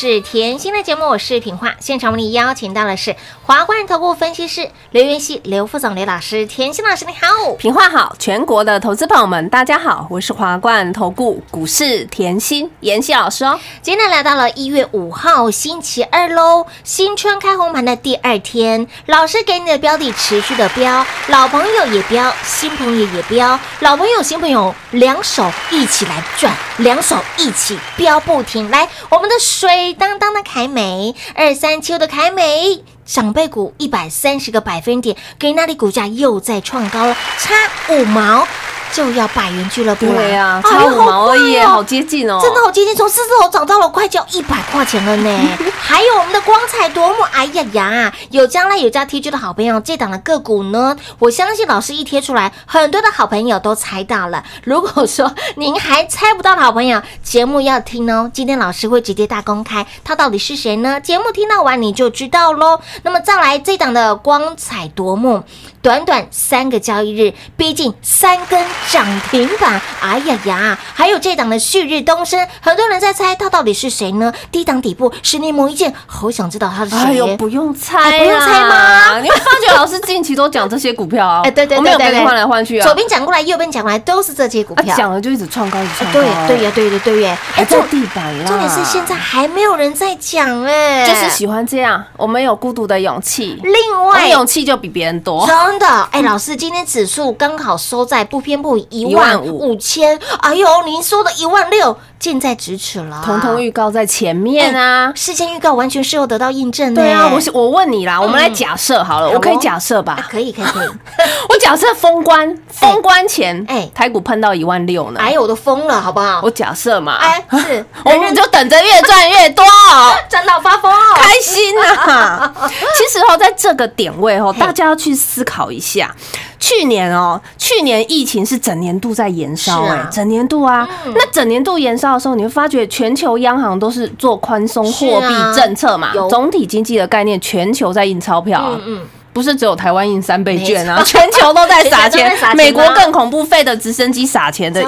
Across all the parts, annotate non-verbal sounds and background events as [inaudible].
来到股市甜心的节目，我是品化。现场为你邀请到的是华冠投顾分析师刘元熙、刘副总、刘老师。甜心老师你好，平话好，全国的投资朋友们，大家好，我是华冠投顾股市甜心妍希老师哦。今天来到了一月五号星期二喽，新春开红盘的第二天，老师给你的标的持续的标，老朋友也标，新朋友也标，老朋友、新朋友两手一起来赚，两手一起标不停。来，我们的水当当的凯美，二三秋的凯美。长辈股一百三十个百分点，给那里股价又在创高了，差五毛就要百元俱乐部了。对呀、哎差五毛而已，哦好接近哦。真的好接近，从四字头涨到了快就一百块钱了呢。[laughs] 还有我们的光彩夺目，哎呀呀，有将来有加 T G 的好朋友，这档的个股呢，我相信老师一贴出来，很多的好朋友都猜到了。如果说您还猜不到的好朋友，节目要听哦。今天老师会直接大公开，他到底是谁呢？节目听到完你就知道喽。那么再来这档的光彩夺目，短短三个交易日，逼近三根涨停板，哎呀呀！还有这档的旭日东升，很多人在猜它到底是谁呢？低档底部十年磨一剑，好想知道它是谁。哎呦，不用猜、哎不用猜吗？你会发觉老师近期都讲这些股票啊？[laughs] 哎对对对我没有换来换去啊。左边讲过来，右边讲过来，都是这些股啊票。讲了就一直创高，一直创高。对对呀，对对对耶！还在重地板啦。重点是现在还没有人在讲哎，就是喜欢这样，我们有孤独的勇气，另外勇气就比别人多。真的，哎，老师，今天指数刚好收在不偏不倚一万五千。哎呦，您说的一万六，近在咫尺了，通通预告在前面啊。事先预告完全是有得到印证的。对啊，我是我问你啦，我们来假设好了，我可以假设啊吧？可以可以可以，[laughs] 我假设封关封关前，哎哎，台股碰到一万六呢。哎呦，我都疯了，好不好？我假设嘛，哎 [laughs] 是，我们就等着越赚越多哦。[laughs] 赚到发疯哦，开心呐、其实哦，在这个点位哦，大家要去思考一下。去年哦，去年疫情是整年度在延烧哎、啊整年度啊。嗯那整年度延烧的时候，你会发觉全球央行都是做宽松货币政策嘛，总体经济的概念，全球在印钞票、啊。嗯嗯，不是只有台湾印三倍券啊，[laughs] 全球都在撒钱。[laughs] 美国更恐怖，费的直升机撒钱的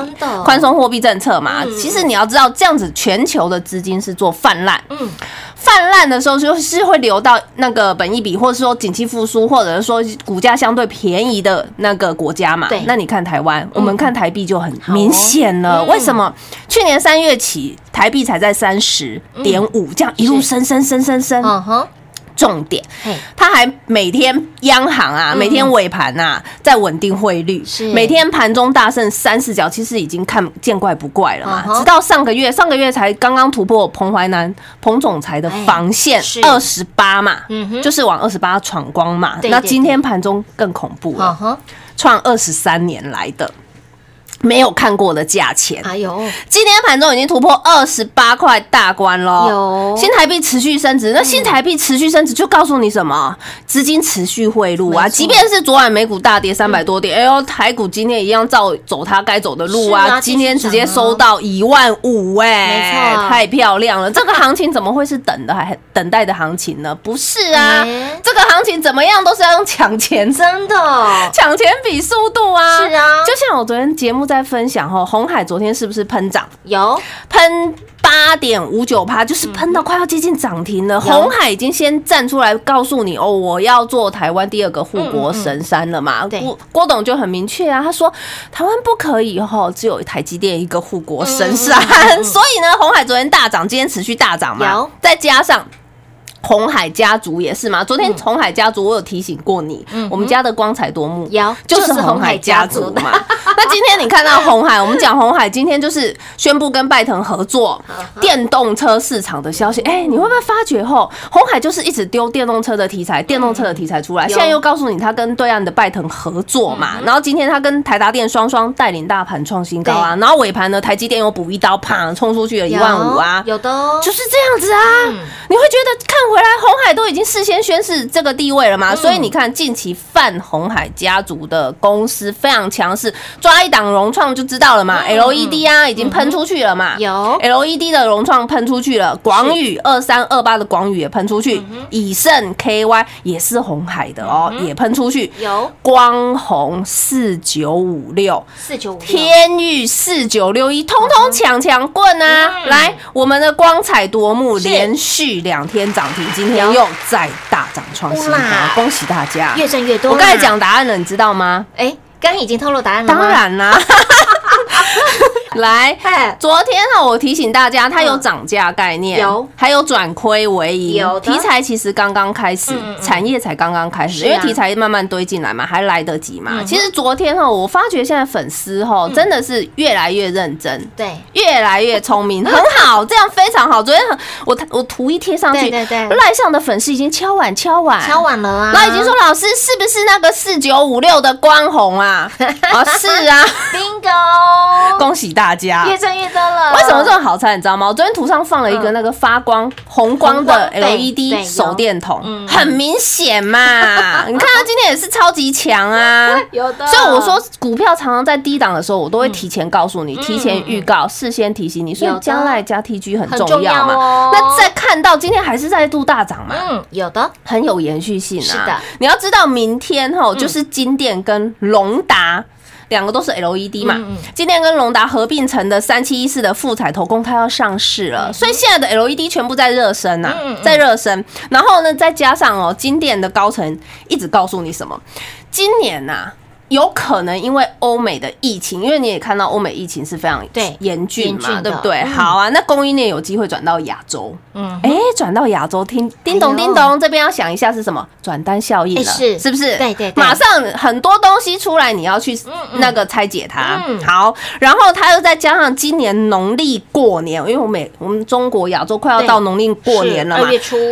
宽松货币政策嘛。嗯。其实你要知道，这样子全球的资金是做泛滥，嗯泛滥的时候就是会流到那个本益比，或者说景气复苏，或者是说股价相对便宜的那个国家嘛对。那你看台湾，我们看台币就很明显了。嗯为什么？去年三月起，台币才在三十点五，这样一路是升升升升升。重点。嘿，它还每天央行啊，每天尾盘啊，在稳定汇率，每天盘中大胜三四角，其实已经看见怪不怪了嘛。直到上个月，上个月才刚刚突破彭淮南彭总裁的防线二十八嘛就是往二十八闯光嘛。那今天盘中更恐怖了，创二十三年来的没有看过的价钱。哎呦，今天盘中已经突破二十八块大关喽，有新台币持续升值，那新台币持续升值就告诉你什么？资金持续汇入啊！即便是昨晚美股大跌三百多点，哎呦，台股今天一样照走它该走的路啊啊！今天直接收到一万五，哎没错，太漂亮了！这个行情怎么会是等的还 [laughs] 等待的行情呢？不是啊哎，这个行情怎么样都是要用抢钱真的抢钱比速度啊！是啊就像我昨天节目在分享哦，红海昨天是不是喷涨？有喷八点五九趴，就是喷到快要接近涨停了。红海已经先站出来告诉你哦，我要做台湾第二个护国神山了嘛。对郭郭董就很明确啊，他说台湾不可以哈，只有台积电一个护国神山。[laughs] 所以呢，红海昨天大涨，今天持续大涨嘛有，再加上。红海家族也是嘛？昨天红海家族我有提醒过你，我们家的光彩夺目，有就是红海家族嘛。[laughs] 那今天你看到红海，我们讲红海今天就是宣布跟拜腾合作电动车市场的消息。哎，你会不会发觉后，红海就是一直丢电动车的题材，电动车的题材出来，有。现在又告诉你他跟对岸的拜腾合作嘛，然后今天他跟台达电双双带领大盘创新高啊，然后尾盘呢，台积电又补一刀，啪冲出去了一万五啊，有的哦，就是这样子啊，你会觉得看回来，红海都已经事先宣示这个地位了嘛？所以你看，近期泛红海家族的公司非常强势，抓一档融创就知道了嘛。LED 啊，已经喷出去了嘛。有 LED 的融创喷出去了，广宇二三二八的广宇也喷出去，以盛 KY 也是红海的哦，也喷出去。有光红四九五六，四九五六天域四九六一，通通抢抢棍啊！嗯来，我们的光彩夺目，是连续两天涨停，今天又再大涨创新高，恭喜大家！越挣越多。我刚才讲答案了，你知道吗？哎，刚已经透露答案了吗当，然啦。来，哎，昨天呢，我提醒大家，它有涨价概念，有。还有转亏为盈，有题材其实刚刚开始，产业才刚刚开始，因为题材慢慢堆进来嘛，还来得及嘛。嗯其实昨天哈，我发觉现在粉丝哈真的是越来越认真。对，越来越聪明，很好，[laughs] 这样非常好。昨天很我我图一贴上去，对对对。赖上的粉丝已经敲碗敲碗。敲碗了啊，那已经说老师是不是那个四九五六的光红啊？啊，[laughs] 是啊，[laughs] bingo，恭喜大家！越挣越多了。为什么这么好猜？你知道吗？我昨天图上放了一个那个发光红光的 LED 手电筒嗯，很明显嘛。[laughs] 你看它今天也是超级强啊。有的？所以我说，股票常常在低档的时候，我都会提前告诉你，提前预告，事先提醒你。所以有的将来加 TG 很很重重要嘛。要哦那再看到今天还是在度大涨嘛，嗯，有的，很有延续性啊。是的，嗯你要知道明天哈，就是金店跟隆达。两个都是 LED 嘛嗯嗯，今天跟隆达合并成的三七一四的富彩投控，它要上市了，所以现在的 LED 全部在热身呐在热身。然后呢，再加上哦，金店的高层一直告诉你什么？今年呐、有可能因为欧美的疫情，因为你也看到欧美疫情是非常对严峻嘛，严峻对不对？嗯。好啊，那供应链有机会转到亚洲，嗯哎，转到亚洲，听叮咚叮咚，这边要想一下是什么转单效应了，哎是。是不是？对对对。马上很多东西出来，你要去那个拆解它。嗯。好，然后它又再加上今年农历过年，因为我们我们中国亚洲快要到农历过年了嘛。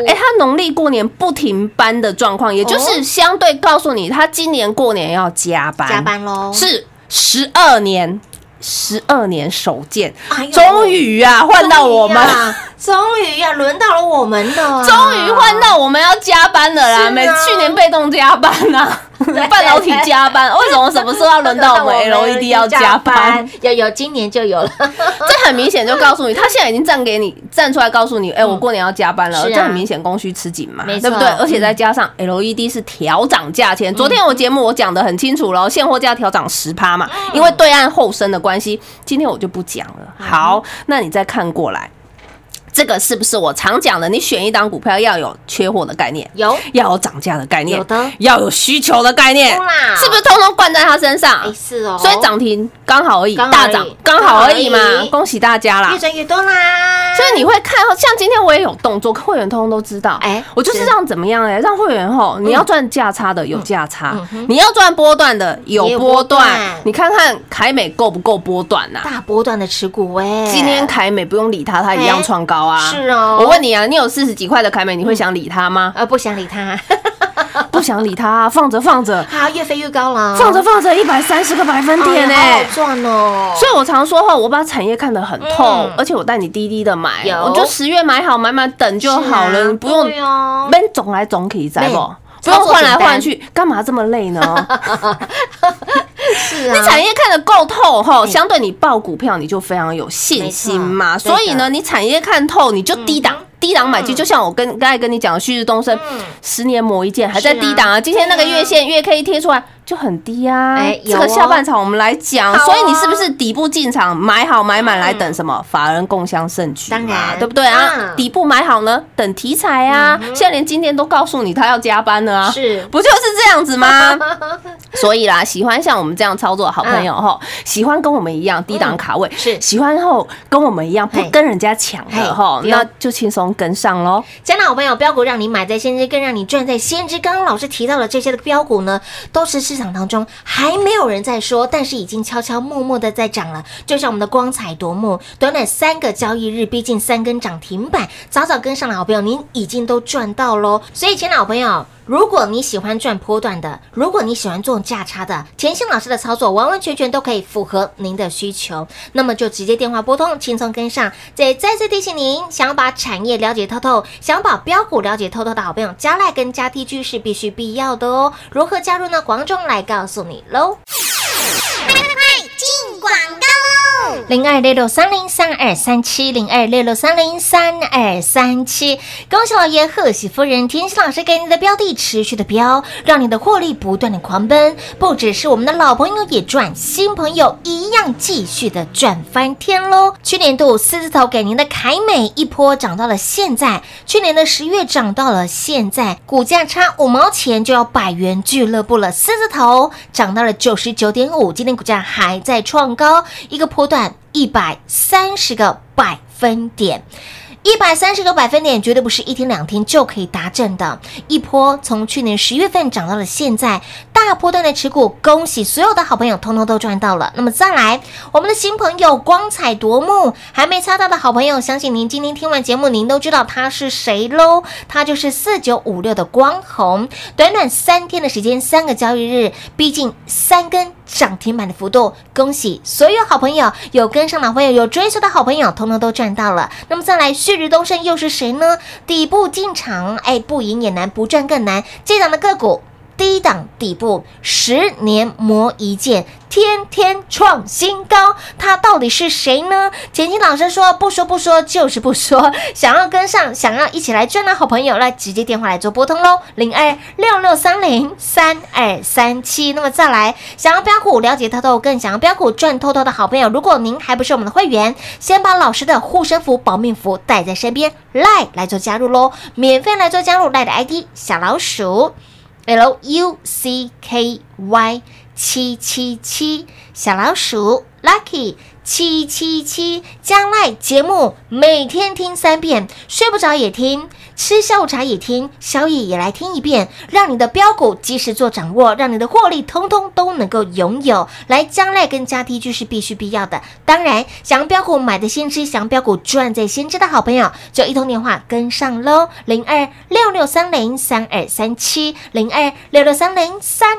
哎，它农历过年不停班的状况，也就是相对告诉你，它今年过年要加班，加班喽，是十二年，十二年首见。哎，终于啊，换到我们。终于呀，轮到了我们的啊，终于换到我们要加班了啦！每去年被动加班呐、[laughs] 半导体加班，为什么什么时候要轮到我 [laughs] 们 LED 要加班？，有有，今年就有了，[laughs] 这很明显就告诉你，他现在已经站给你站出来告诉你，哎，我过年要加班了，这很明显供需吃紧嘛，对不对？而且再加上 LED 是调涨价钱，昨天我节目我讲的很清楚了，现货价调涨十趴嘛，因为对岸后升的关系，今天我就不讲了。好，那你再看过来。这个是不是我常讲的？你选一档股票要有缺货的概念，有。要有涨价的概念，有的。要有需求的概念，是不是通通灌在他身上？哎是哦，所以涨停刚好而已，大涨刚好而已嘛恭喜大家啦。越！赚越多啦，所以你会看，像今天我也有动作，会员通通都知道。哎哎，我就是是。让怎么样哎，让会员吼，你要赚价差的有价差你要赚波段的有有波波段。段。你看看凯美够不够波段呐？大波段的持股哎，今天凯美不用理它，它一样创高啊。是哦。我问你啊，你有四十几块的凯美，你会想理它吗？呃不想理他，[laughs] 不想理它，放着放着，好越飞越高了，放着放着，一百三十个百分点。呢、哎好好赚哦，所以我常说哈，我把产业看得很透，嗯。而且我带你滴滴的买，有。我就十月买好买满等就好了，啊。不用边总来总去，知对不？不用换来换去，干嘛这么累呢？[laughs] 是啊，你产业看得够透后，相对你报股票你就非常有信心嘛。所以呢，你产业看透，你就低档。低档买进，就像我跟刚才跟你讲的旭日东升，十年磨一剑，还在低档啊。今天那个月线月 K 贴出来就很低啊。这个下半场我们来讲，所以你是不是底部进场买好买满来等什么？法人共襄盛举嘛，当然。对不对啊？嗯？底部买好呢，等题材啊。现在连今天都告诉你他要加班了啊，是。不就是这样子吗？[laughs] 所以啦，喜欢像我们这样操作的好朋友哈，喜欢跟我们一样低档卡位，嗯是。喜欢后跟我们一样不跟人家抢嘿。的哈，那就轻松跟上喽。家长好朋友，标股让你买在先知，更让你赚在先知。刚刚老师提到的这些的标股呢，都是市场当中还没有人在说，但是已经悄悄默默的在涨了。就像我们的光彩夺目，短短三个交易日，逼近三根涨停板，早早跟上的好朋友，您已经都赚到喽。所以，亲爱的好朋友。如果你喜欢赚波段的，如果你喜欢做价差的，甜心老师的操作完完全全都可以符合您的需求，那么就直接电话拨通，轻松跟上。再再次提醒您，想要把产业了解透透，想把标股了解透透的好朋友，加赖跟加 T G 是必须必要的哦。如何加入呢？黄忠来告诉你喽。快快快，进广告零二六六三零三二三七零二六六三零三二三七，恭喜老爷，贺喜夫人，甜心老师给你的标的持续的标，让你的获利不断的狂奔，不只是我们的老朋友也赚，新朋友一样继续的赚翻天喽！去年度狮子头给您的凯美一波涨到了现在，去年的十月涨到了现在，股价差五毛钱就要百元俱乐部了，狮子头涨到了九十九点五，今天股价还在创高，一个波段。一百三十个百分点。一百三十个百分点绝对不是一天两天就可以达阵的，一波从去年十月份涨到了现在，大波段的持股，恭喜所有的好朋友通通都赚到了。那么再来，我们的新朋友光彩夺目，还没猜到的好朋友，相信您今天听完节目，您都知道他是谁喽？他就是四九五六的光红，短短三天的时间，三个交易日，逼近三根涨停板的幅度，恭喜所有好朋友，有跟上的朋友，有追随的好朋友，通通都赚到了。那么再来，旭日东升又是谁呢？底部进场，哎，不赢也难，不赚更难。这档的个股。低档底部，十年磨一剑，天天创新高，他到底是谁呢？甜心老师说不说不说就是不说，[laughs] 想要跟上，想要一起来赚的好朋友，来直接电话来做拨通喽，零二六六三零三二三七。那么再来，想要标股了解透透，更想要标股赚透透的好朋友，如果您还不是我们的会员，先把老师的护身符、保命符带在身边，来来做加入喽，免费来做加入，赖的 ID 小老鼠。L U C K Y。七七七，小老鼠 Lucky 七七七，将来节目每天听三遍，睡不着也听，吃下午茶也听，宵夜也来听一遍，让你的标股及时做掌握，让你的获利通通都能够拥有。来，将来跟加 T 句是必须必要的。当然，想标股买的先知，想标股赚在先知的好朋友，就一通电话跟上喽，零二六六三零三二三七，零二六六三零三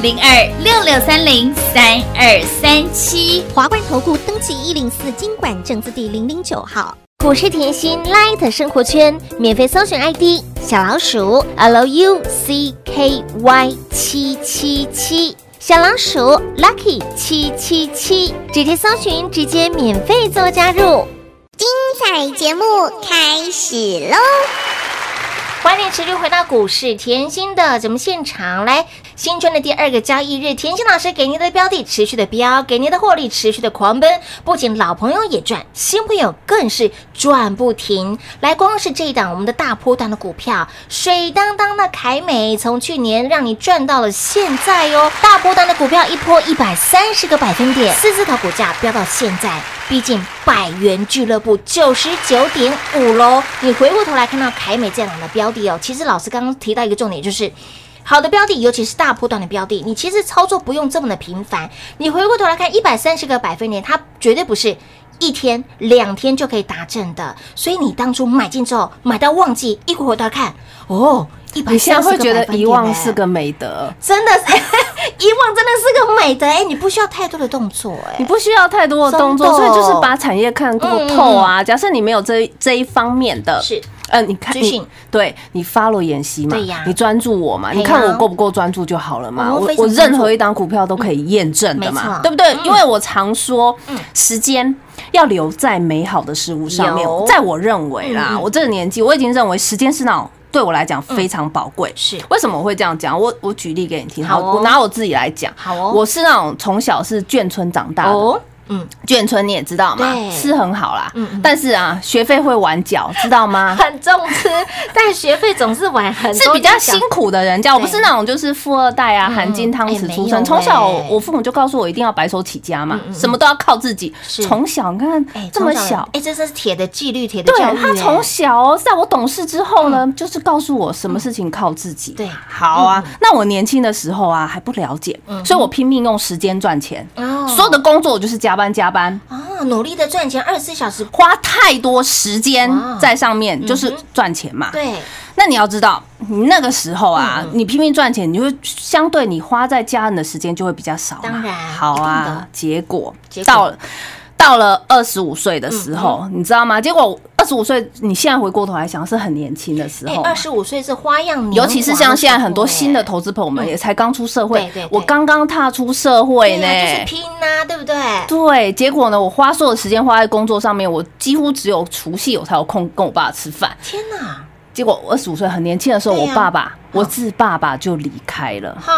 零二六六三零三二三七。华冠投顾登记一零四经管证字第零零九号。股市甜心 Light 生活圈免费搜寻 ID 小老鼠 Lucky 七七七，小老鼠 Lucky 七七七，直接搜寻，直接免费做加入。精彩节目开始喽！欢迎持续回到股市甜心的节目现场来。新春的第二个交易日，甜心老师给您的标的持续的标，给您的获利持续的狂奔，不仅老朋友也赚，新朋友更是赚不停。来，光是这一档我们的大波段的股票，水当当的凯美，从去年让你赚到了现在哟。大波段的股票一波一百三十个百分点，四字头股价飙到现在，毕竟百元俱乐部九十九点五喽。你回过头来看到凯美这档的标的哦，其实老师刚刚提到一个重点就是。好的标的，尤其是大波段的标的，你其实操作不用这么的频繁。你回过头来看，一百三十个百分点，它绝对不是一天两天就可以达阵的。所以你当初买进之后，买到旺季，一回头来看，哦，一百你现在会觉得个百分点，遗忘是个美德，真的是 [laughs] 遗忘，真的是个美德。哎，你不需要太多的动作，哎你，不需要太多的动作，所以就是把产业看透透啊。假设你没有这这一方面的，是呃，你看你对你 follow 演习嘛，对呀你专注我嘛，你看我够不够专注就好了嘛。哦我我任何一档股票都可以验证的嘛，对不对？嗯因为我常说，时间要留在美好的事物上面。在我认为啦，嗯嗯我这个年纪，我已经认为时间是那种对我来讲非常宝贵。是为什么我会这样讲？我我举例给你听，好哦我拿我自己来讲。好哦我是那种从小是眷村长大的，哦，嗯，眷村你也知道嘛对，吃很好啦，嗯嗯。但是啊，学费会晚缴，知道吗？[laughs] 很重吃，但学费总是晚很多，是比较辛苦的人家，我不是那种就是富二代啊，嗯含金汤匙出身。从小哎我父母就告诉我一定要白手起家嘛嗯嗯，嗯。什么都要靠自己。是。从小你看哎，这么小，哎，这是铁的纪律，铁的对教育，他从哎小哦在我懂事之后呢，就是告诉我什么事情靠自己。对。好啊。那我年轻的时候啊还不了解，所以我拼命用时间赚钱，哦。所有的工作我就是加班加班。啊，努力的赚钱，二十四小时，花太多时间在上面，就是赚钱嘛。对，那你要知道，你那个时候啊，嗯你拼命赚钱，你就会相对你花在家人的时间就会比较少嘛。当然好啊，结果到了。到了二十五岁的时候，嗯你知道吗？结果二十五岁，你现在回过头来想，是很年轻的时哎，候。二十五岁是花样年华尤其是像现在很多新的哎投资朋友们，嗯也才刚出社会对对对。我刚刚踏出社会呢，就是拼呐，对不对？对，结果呢，我花所有时间花在工作上面，我几乎只有除夕我才有空跟我爸吃饭。天哪，结果我二十五岁很年轻的时候，我爸爸，我自爸爸就离开了。好，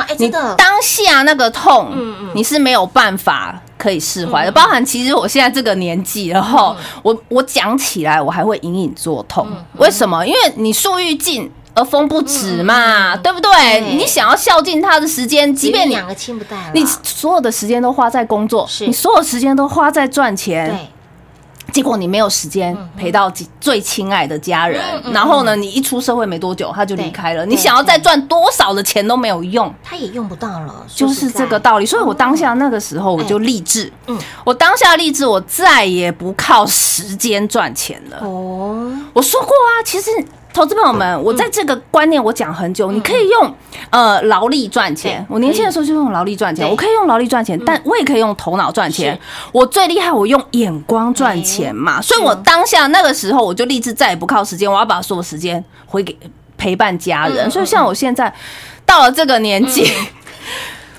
哎，你真的，当下那个痛，嗯嗯你是没有办法可以释怀的。包含其实我现在这个年纪然后，嗯。我我讲起来我还会隐隐作痛。为什么？因为你树欲静而风不止嘛，对不对？嗯。你想要孝敬他的时间，即便你两个亲不带，你所有的时间都花在工作，你所有时间都花在赚钱，对，结果你没有时间陪到几最亲爱的家人，嗯嗯然后呢，你一出社会没多久他就离开了，你想要再赚多少的钱都没有用，他也用不到了，就是这个道理。所以我当下那个时候我就立志，嗯。我当下立志，我再也不靠时间赚钱了。哦，我说过啊，其实。投资朋友们，我在这个观念我讲很久，你可以用呃劳力赚钱。我年轻的时候就用劳力赚钱，我可以用劳力赚钱，但我也可以用头脑赚钱。我最厉害，我用眼光赚钱嘛。所以我当下那个时候我就立志再也不靠时间，我要把所有时间回给陪伴家人。嗯所以像我现在到了这个年纪。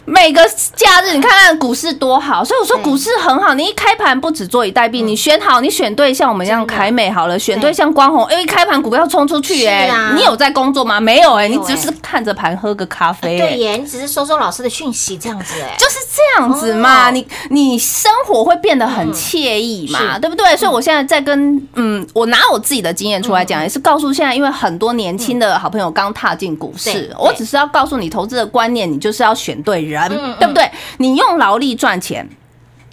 每个假日，你看看股市多好，所以我说股市很好。你一开盘不止坐以待毙，你选好，你选对像我们一样凯美好了，选对像光红，哎，一开盘股票冲出去，哎你有在工作吗？没有，哎，你只是看着盘喝个咖啡，哎对耶，你只是收收老师的讯息这样子哎，就是这样子嘛，哦。你你生活会变得很惬意嘛，对不对？所以我现在在跟嗯，我拿我自己的经验出来讲，也是告诉现在因为很多年轻的好朋友刚踏进股市，我只是要告诉你投资的观念，你就是要选对人嗯，对不对？你用劳力赚钱。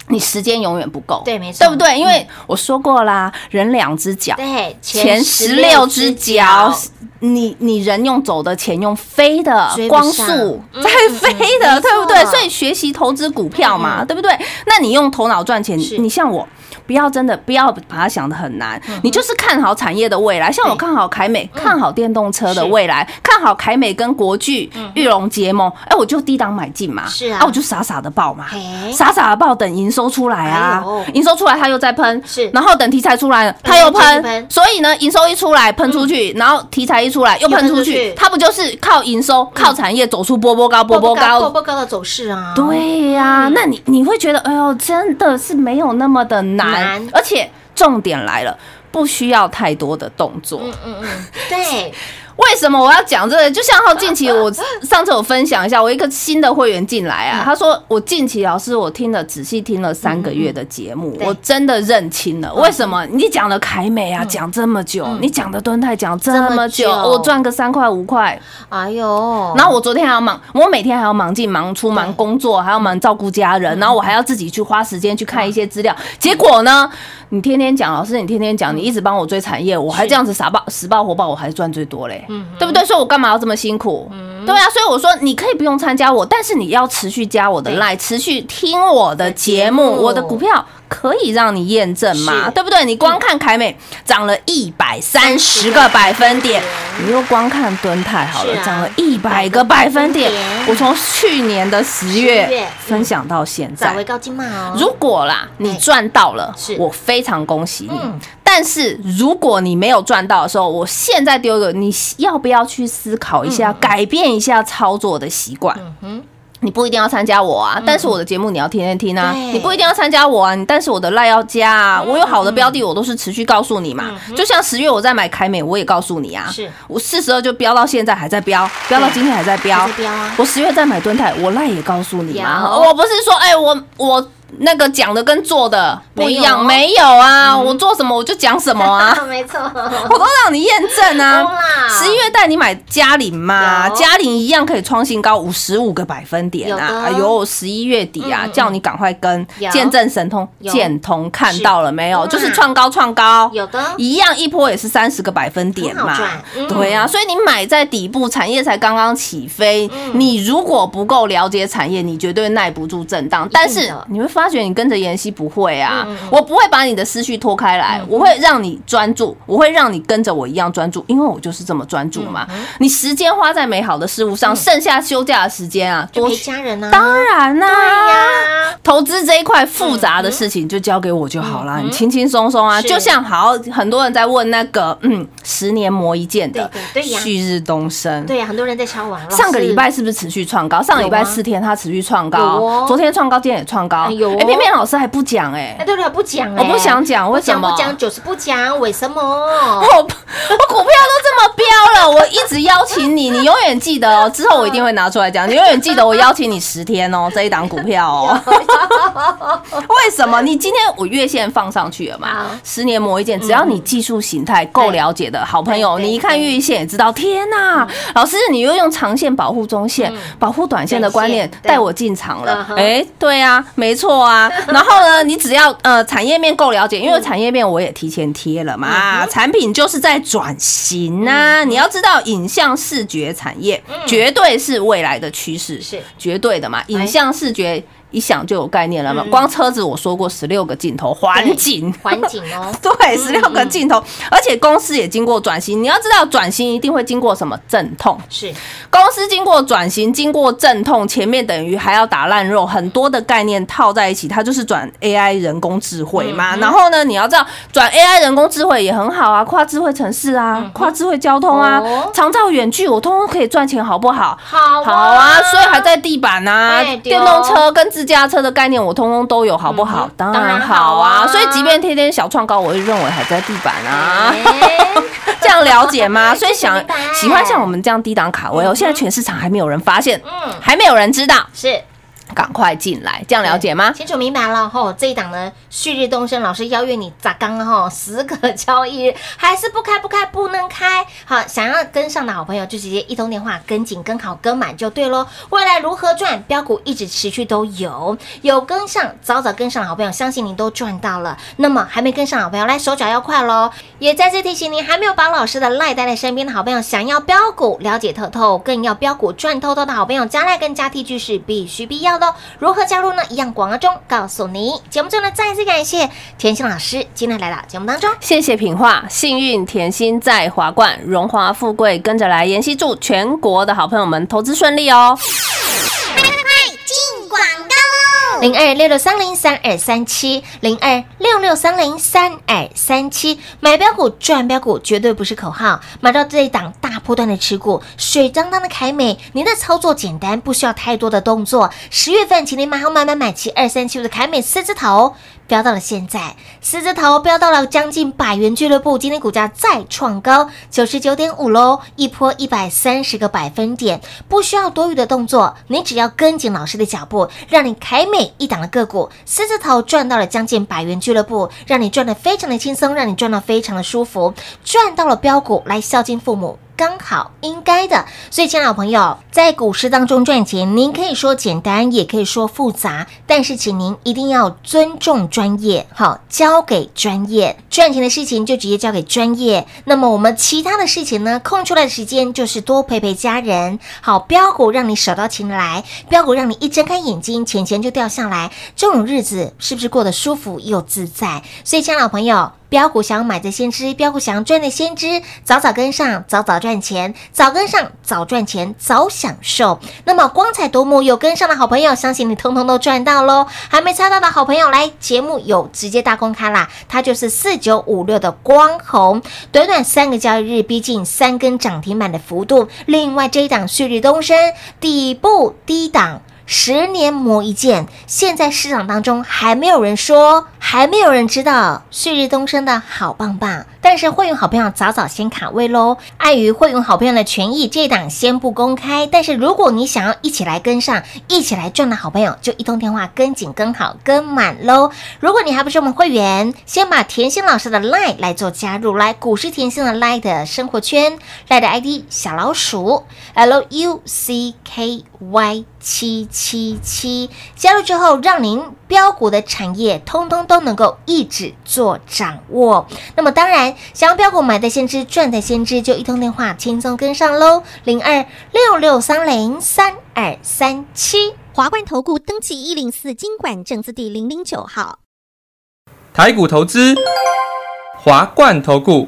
你时间永远不够，对没错对不对？因为我说过啦，人两只脚，对，前十六只脚，你你人用走的，钱用飞的光速嗯在飞的，嗯对不对所以学习投资股票嘛，嗯对不对？那你用头脑赚钱，你像我。不要真的不要把它想的很难，你就是看好产业的未来。像我看好凯美，看好电动车的未来，看好凯美跟国巨、玉龙结盟，哎，我就低档买进嘛，是啊。我就傻傻的报嘛，傻傻的报，等营收出来啊。营收出来它又在喷，是。然后等题材出来了，它又喷。喷，所以呢，营收一出来喷出去，然后题材一出来又喷出去出去，它不就是靠营收、靠产业走出波波高、波波波高？波波高的走势啊，对呀，嗯。那你你会觉得，哎呦，真的是没有那么的难难，而且重点来了，不需要太多的动作。嗯嗯嗯，[laughs] 对，为什么我要讲这个？就像好近期我上次我分享一下，我一个新的会员进来啊，他说我近期老师我听了仔细听了三个月的节目，我真的认清了。为什么？你讲的凯美啊，讲这么久，你讲的敦泰讲这么久我赚个三块五块，哎呦，然后我昨天还要忙，我每天还要忙进忙出，忙工作，还要忙照顾家人，然后我还要自己去花时间去看一些资料。结果呢，你天天讲，老师你天天讲，你一直帮我追产业，我还这样子傻爆死爆活爆，我还赚最多嘞，对不对？所以我干嘛要这么辛苦？对啊，所以我说你可以不用参加我，但是你要持续加我的对。Line，持续听我的节目，我。的股票。可以让你验证嘛，是。对不对？你光看凯美涨了一百三十个百分点，你又光看敦泰好了涨了一百个百分点。我从去年的十月月。分享到现在，早为高金嘛哦，如果啦你赚到了是，我非常恭喜你嗯。但是如果你没有赚到的时候，我现在丢一个，你要不要去思考一下，改变一下操作的习惯？嗯你不一定要参加我啊，但是我的节目你要天天听啊。对你不一定要参加我啊，但是我的赖要加啊。我有好的标的，我都是持续告诉你嘛。就像十月我在买凯美，我也告诉你啊。是我四十二就飙到现在还在飙，飙到今天还在飙还在飙啊。我十月在买敦泰，我赖也告诉你嘛。我不是说哎我我。那个讲的跟做的不一样，没没有啊！我做什么我就讲什么啊，[laughs] 没错，我都让你验证啊。十一月带你买嘉玲嘛，嘉玲一样可以创新高五十五个百分点啊！哎呦，十一月底啊叫你赶快跟有。见证神通有。建通看到了没有？是就是创高创高，有的。一样一波也是三十个百分点嘛。对啊，所以你买在底部，产业才刚刚起飞，嗯。你如果不够了解产业，你绝对耐不住震荡。但是你会发觉你跟着妍希不会啊我不会把你的思绪拖开来，我会让你专注，我会让你跟着我一样专注，因为我就是这么专注嘛。嗯你时间花在美好的事物上，剩下休假的时间啊，多去。家人啊，当然啦、对呀，投资这一块复杂的事情就交给我就好啦，你轻轻松松啊。就像好很多人在问那个嗯，十年磨一剑的旭日东升，对呀，很多人在敲完了。上个礼拜是不是持续创高？上个礼拜四天它持续创高哦，昨天创高，今天也创高。哎有哦哎，偏偏老师还不讲哎。哎，，对对，不讲哎，我不想讲为什么？不讲不讲，就是不讲，为什么？[laughs] 我 [laughs] 我股票都这么飙了，我一直邀请你，[laughs] 你永远记得哦。之后我一定会拿出来讲，你永远记得我邀请你十天哦，这一档股票哦。为什么？你今天我月线放上去了嘛？十年磨一剑，只要你技术形态够了解的好朋友，你一看月线也知道，天呐，老师你又用长线保护中线，保护短线的观念带我进场了。哎，对啊，没错啊。然后呢，你只要呃产业面够了解，因为产业面我也提前贴了嘛，产品就是在转型啊。你要知道，影像视觉产业绝对是未来的趋势，是绝对的嘛。影像视觉。一想就有概念了嘛。嗯光车子我说过十六个镜头，环景。环境哦，[laughs] 对，十六个镜头，而且公司也经过转型。你要知道，转型一定会经过什么阵痛？是公司经过转型，经过阵痛，前面等于还要打烂肉，很多的概念套在一起，它就是转 AI 人工智慧嗯嘛。然后呢，你要知道，转 AI 人工智慧也很好啊，跨智慧城市啊，跨智慧交通啊长照远距，我通通可以赚钱，好不好？好好啊，所以还在地板呐、哎对哦电动车跟自驾车的概念我通通都有，好不好？当当然然好啊好啊，所以即便天天小创高，我会认为还在地板啊。欸 [laughs] 这样了解吗？[laughs] 所以想喜欢像我们这样低档卡位哦，现在全市场还没有人发现，嗯还没有人知道，是。赶快进来，这样了解吗？清楚明白了吼，这一档呢，旭日东升老师邀约你砸缸哈，十个交易日还是不开不开不能开。好，想要跟上的好朋友就直接一通电话跟紧跟好跟满就对喽。未来如何赚，标股一直持续都有，有跟上早早跟上的好朋友，相信您都赚到了。那么还没跟上好朋友，来手脚要快喽。也再次提醒您，还没有把老师的赖带在身边的好朋友，想要标股了解透透，更要标股赚透透的好朋友，加赖跟加 T 句是必须必要的如何加入呢？一样广告中告诉你。节目中呢，再次感谢甜心老师今天来到节目当中。谢谢品画，幸运甜心在华冠，荣华富贵跟着来。妍希祝全国的好朋友们投资顺利哦。零二六六三零三二三七，零二六六三零三二三七，买标股赚标股绝对不是口号，买到这一档大波段的持股，水当当的凯美，您的操作简单，不需要太多的动作。十月份，请您买好买买买齐二三七五的凯美狮子头。飙到了现在，四字头飙到了将近百元俱乐部，今天股价再创高九十九点五喽，一波一百三十个百分点，不需要多余的动作，你只要跟紧老师的脚步，让你凯美一档的个股四字头赚到了将近百元俱乐部，让你赚得非常的轻松，让你赚得非常的舒服，赚到了标股来孝敬父母。刚好应该的，所以，亲爱的朋友，在股市当中赚钱，您可以说简单，也可以说复杂，但是，请您一定要尊重专业，好，交给专业。赚钱的事情就直接交给专业。那么，我们其他的事情呢，空出来的时间就是多陪陪家人。好，标股让你手到擒来，标股让你一睁开眼睛，钱钱就掉下来，这种日子是不是过得舒服又自在？所以，亲爱的朋友。标股想买的先知，标股想赚的先知，早早跟上，早早赚钱，早跟上，早赚钱，早享受。那么光彩夺目有跟上的好朋友，相信你通通都赚到喽。还没猜到的好朋友，来节目有直接大公开啦，它就是四九五六的光红，短短三个交易日，逼近三根涨停板的幅度。另外这一档旭日东升，底部低档。十年磨一剑，现在市场当中还没有人说，还没有人知道旭日东升的好棒棒。但是会员好朋友早早先卡位喽，碍于会员好朋友的权益，这档先不公开。但是如果你想要一起来跟上，一起来赚的好朋友，就一通电话跟紧、跟好、跟满喽。如果你还不是我们会员，先把甜心老师的 line 来做加入，来股市甜心的 line 的生活圈，line 的 ID 小老鼠 L U C K Y 七七七，加入之后，让您标股的产业通通都能够一直做掌握。那么当然，想要标股买的先知，赚的先知，就一通电话轻松跟上喽，零二六六三零三二三七。华冠投顾登记一零四经管证字第零零九号。台股投资，华冠投顾。